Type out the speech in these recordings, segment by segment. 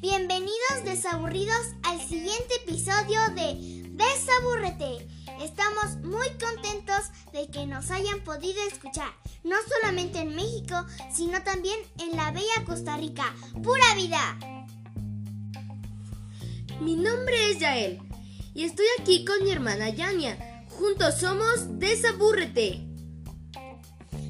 Bienvenidos desaburridos al siguiente episodio de Desaburrete. Estamos muy contentos de que nos hayan podido escuchar, no solamente en México, sino también en la bella Costa Rica. ¡Pura vida! Mi nombre es Yael y estoy aquí con mi hermana Yania. Juntos somos Desabúrrete.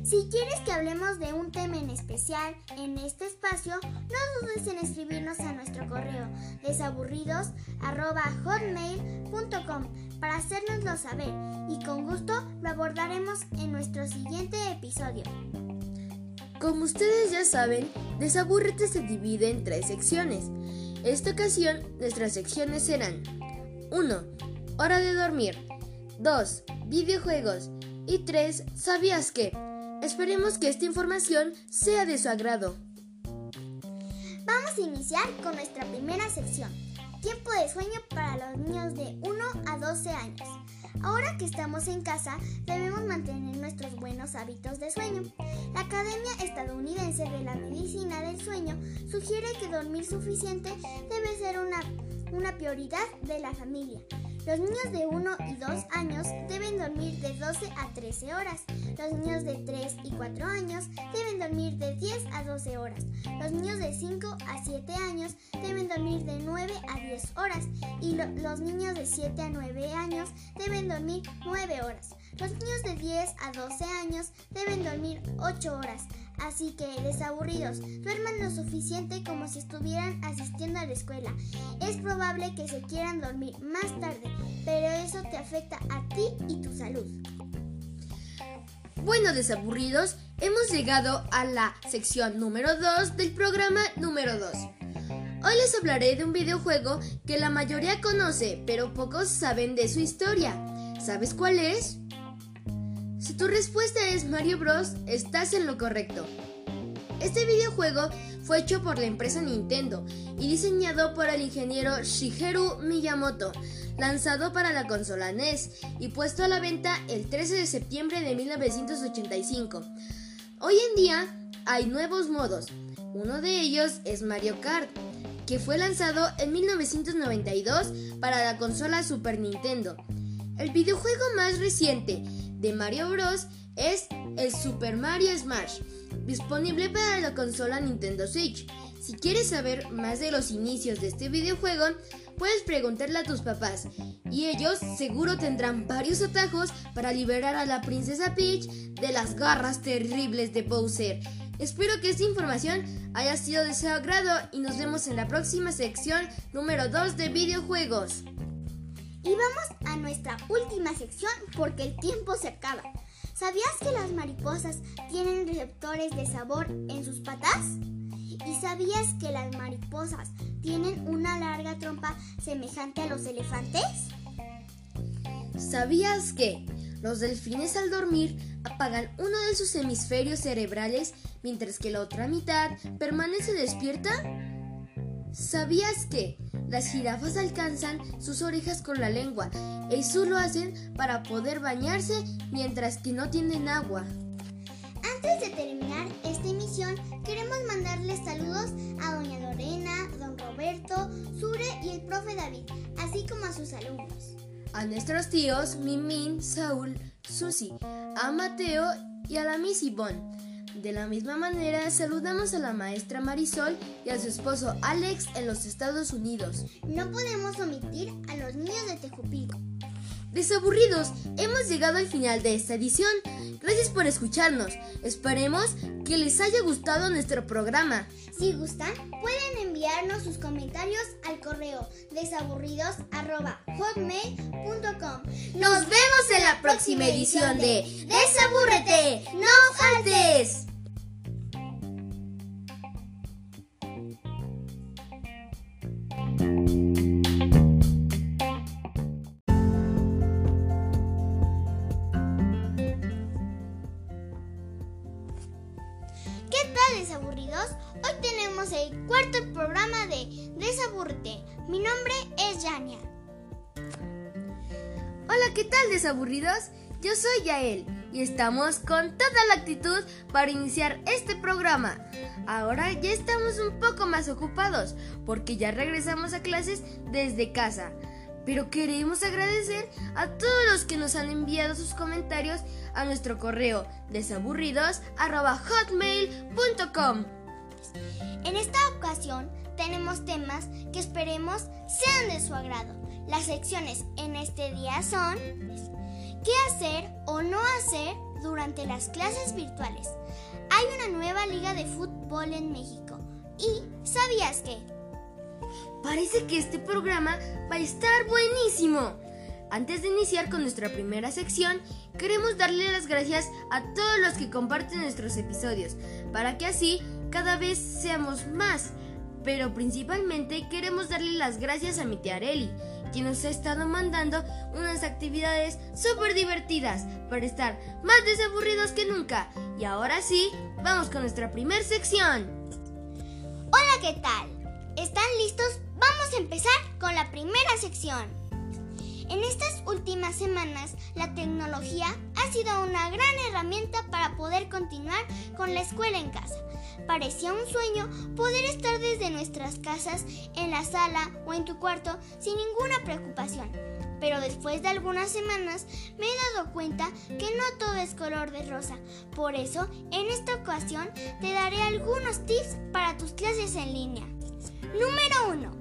Si quieres que hablemos de un tema en especial en este espacio, no dudes en escribirnos a nuestro correo desaburridos.hotmail.com para hacérnoslo saber y con gusto lo abordaremos en nuestro siguiente episodio. Como ustedes ya saben, Desabúrrete se divide en tres secciones. Esta ocasión, nuestras secciones serán 1. Hora de dormir 2. Videojuegos y 3. ¿Sabías que? Esperemos que esta información sea de su agrado. Vamos a iniciar con nuestra primera sección, tiempo de sueño para los niños de 1 a 12 años. Ahora que estamos en casa, debemos mantener nuestros buenos hábitos de sueño. La Academia Estadounidense de la Medicina del Sueño sugiere que dormir suficiente debe ser una, una prioridad de la familia. Los niños de 1 y 2 años deben dormir de 12 a 13 horas. Los niños de 3 y 4 años deben dormir de 10 a 12 horas. Los niños de 5 a 7 años deben dormir de 9 a 10 horas. Y los niños de 7 a 9 años deben dormir 9 horas. Los niños de 10 a 12 años deben dormir 8 horas. Así que, desaburridos, duerman lo suficiente como si estuvieran asistiendo a la escuela. Es probable que se quieran dormir más tarde, pero eso te afecta a ti y tu salud. Bueno, desaburridos, hemos llegado a la sección número 2 del programa número 2. Hoy les hablaré de un videojuego que la mayoría conoce, pero pocos saben de su historia. ¿Sabes cuál es? Tu respuesta es Mario Bros, estás en lo correcto. Este videojuego fue hecho por la empresa Nintendo y diseñado por el ingeniero Shigeru Miyamoto, lanzado para la consola NES y puesto a la venta el 13 de septiembre de 1985. Hoy en día hay nuevos modos. Uno de ellos es Mario Kart, que fue lanzado en 1992 para la consola Super Nintendo. El videojuego más reciente de Mario Bros. es el Super Mario Smash, disponible para la consola Nintendo Switch. Si quieres saber más de los inicios de este videojuego, puedes preguntarle a tus papás y ellos seguro tendrán varios atajos para liberar a la princesa Peach de las garras terribles de Bowser. Espero que esta información haya sido de su agrado y nos vemos en la próxima sección número 2 de videojuegos. Y vamos a nuestra última sección porque el tiempo se acaba. ¿Sabías que las mariposas tienen receptores de sabor en sus patas? ¿Y sabías que las mariposas tienen una larga trompa semejante a los elefantes? ¿Sabías que los delfines al dormir apagan uno de sus hemisferios cerebrales mientras que la otra mitad permanece despierta? ¿Sabías que las jirafas alcanzan sus orejas con la lengua? Eso lo hacen para poder bañarse mientras que no tienen agua. Antes de terminar esta emisión, queremos mandarles saludos a doña Lorena, don Roberto, Sure y el profe David, así como a sus alumnos. A nuestros tíos Mimin, Saúl, Susi, a Mateo y a la Miss Yvonne. De la misma manera, saludamos a la maestra Marisol y a su esposo Alex en los Estados Unidos. No podemos omitir a los niños de Tejupilco. Desaburridos, hemos llegado al final de esta edición. Gracias por escucharnos. Esperemos que les haya gustado nuestro programa. Si gustan, pueden enviarnos sus comentarios al correo desaburridos.hotmail.com. Nos vemos en la próxima edición de Desaburrete. ¡No faltes! El cuarto programa de Desaburrete. Mi nombre es Yania. Hola, ¿qué tal desaburridos? Yo soy Yael y estamos con toda la actitud para iniciar este programa. Ahora ya estamos un poco más ocupados porque ya regresamos a clases desde casa. Pero queremos agradecer a todos los que nos han enviado sus comentarios a nuestro correo desaburridos.hotmail.com. En esta ocasión tenemos temas que esperemos sean de su agrado. Las secciones en este día son ¿Qué hacer o no hacer durante las clases virtuales? Hay una nueva liga de fútbol en México. ¿Y sabías que? Parece que este programa va a estar buenísimo. Antes de iniciar con nuestra primera sección, queremos darle las gracias a todos los que comparten nuestros episodios, para que así cada vez seamos más. Pero principalmente queremos darle las gracias a mi tía Areli, quien nos ha estado mandando unas actividades súper divertidas para estar más desaburridos que nunca. Y ahora sí, vamos con nuestra primera sección. Hola, ¿qué tal? ¿Están listos? Vamos a empezar con la primera sección. En estas últimas semanas, la tecnología ha sido una gran herramienta para poder continuar con la escuela en casa. Parecía un sueño poder estar desde nuestras casas, en la sala o en tu cuarto sin ninguna preocupación. Pero después de algunas semanas me he dado cuenta que no todo es color de rosa. Por eso, en esta ocasión te daré algunos tips para tus clases en línea. Número 1.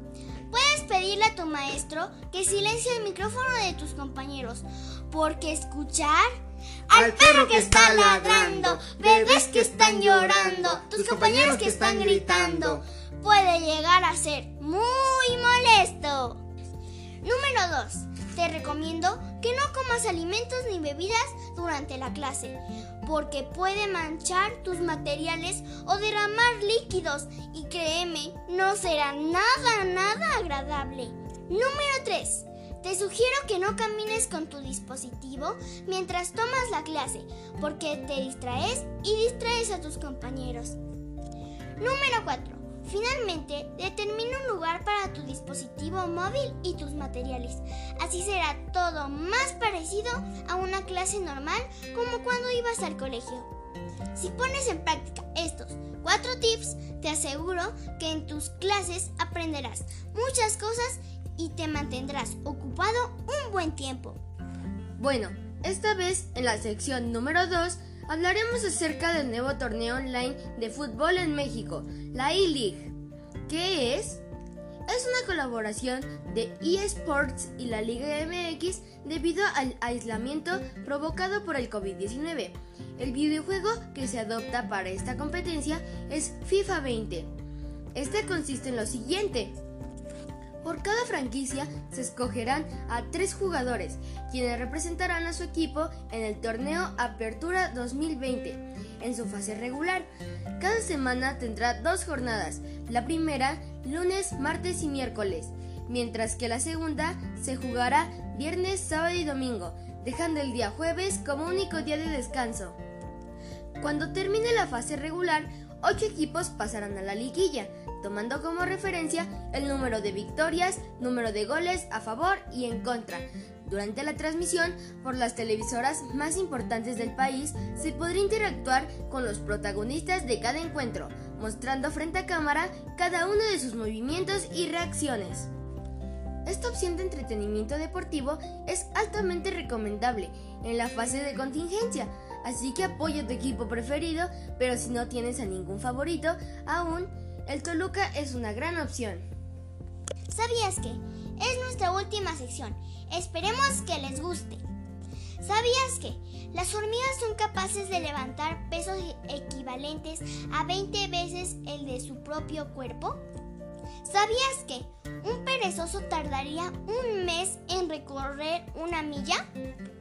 Puedes pedirle a tu maestro que silencie el micrófono de tus compañeros, porque escuchar al perro que está ladrando, bebés que están llorando, tus compañeros que están gritando, puede llegar a ser muy molesto. Número 2 te recomiendo que no comas alimentos ni bebidas durante la clase, porque puede manchar tus materiales o derramar líquidos y créeme, no será nada, nada agradable. Número 3. Te sugiero que no camines con tu dispositivo mientras tomas la clase, porque te distraes y distraes a tus compañeros. Número 4. Finalmente, determina un lugar para tu dispositivo móvil y tus materiales. Así será todo más parecido a una clase normal como cuando ibas al colegio. Si pones en práctica estos cuatro tips, te aseguro que en tus clases aprenderás muchas cosas y te mantendrás ocupado un buen tiempo. Bueno, esta vez en la sección número 2 hablaremos acerca del nuevo torneo online de fútbol en México, la E-League. ¿Qué es? Es una colaboración de eSports y la Liga MX debido al aislamiento provocado por el COVID-19. El videojuego que se adopta para esta competencia es FIFA 20. Este consiste en lo siguiente. Por cada franquicia se escogerán a tres jugadores, quienes representarán a su equipo en el torneo Apertura 2020, en su fase regular. Cada semana tendrá dos jornadas, la primera lunes, martes y miércoles, mientras que la segunda se jugará viernes, sábado y domingo, dejando el día jueves como único día de descanso. Cuando termine la fase regular, ocho equipos pasarán a la liguilla, tomando como referencia el número de victorias, número de goles a favor y en contra. Durante la transmisión por las televisoras más importantes del país se podrá interactuar con los protagonistas de cada encuentro, mostrando frente a cámara cada uno de sus movimientos y reacciones. Esta opción de entretenimiento deportivo es altamente recomendable en la fase de contingencia, así que apoya a tu equipo preferido, pero si no tienes a ningún favorito, aún el Toluca es una gran opción. ¿Sabías que? Es nuestra última sección. Esperemos que les guste. ¿Sabías que las hormigas son capaces de levantar pesos equivalentes a 20 veces el de su propio cuerpo? ¿Sabías que un perezoso tardaría un mes en recorrer una milla?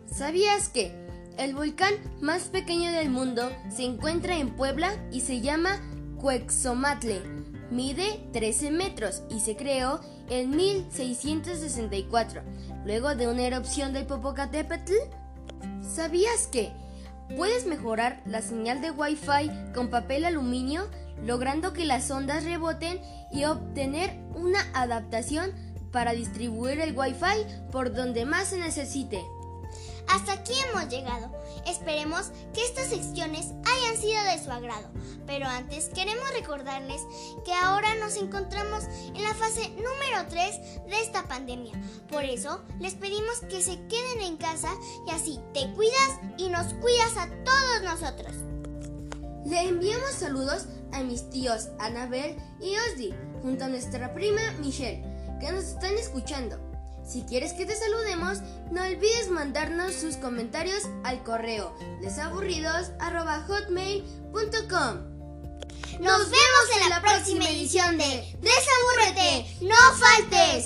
¿Sabías que el volcán más pequeño del mundo se encuentra en Puebla y se llama Cuexomatle. Mide 13 metros y se creó en 1664, luego de una erupción del Popocatépetl. ¿Sabías que puedes mejorar la señal de Wi-Fi con papel aluminio, logrando que las ondas reboten y obtener una adaptación para distribuir el Wi-Fi por donde más se necesite? Hasta aquí hemos llegado. Esperemos que estas secciones hayan sido de su agrado. Pero antes queremos recordarles que ahora nos encontramos en la fase número 3 de esta pandemia. Por eso les pedimos que se queden en casa y así te cuidas y nos cuidas a todos nosotros. Le enviamos saludos a mis tíos Anabel y Osdi, junto a nuestra prima Michelle, que nos están escuchando. Si quieres que te saludemos, no olvides mandarnos sus comentarios al correo desaburridos.hotmail.com. Nos vemos en la próxima edición de Desaburrete, no falta